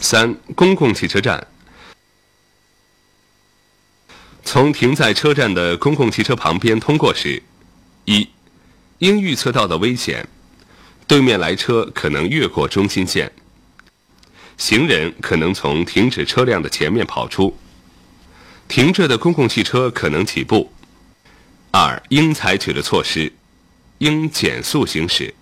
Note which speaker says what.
Speaker 1: 三公共汽车站。从停在车站的公共汽车旁边通过时一应预测到的危险对面来车可能越过中心线行人可能从停止车辆的前面跑出停着的公共汽车可能起步。二应采取的措施应减速行驶。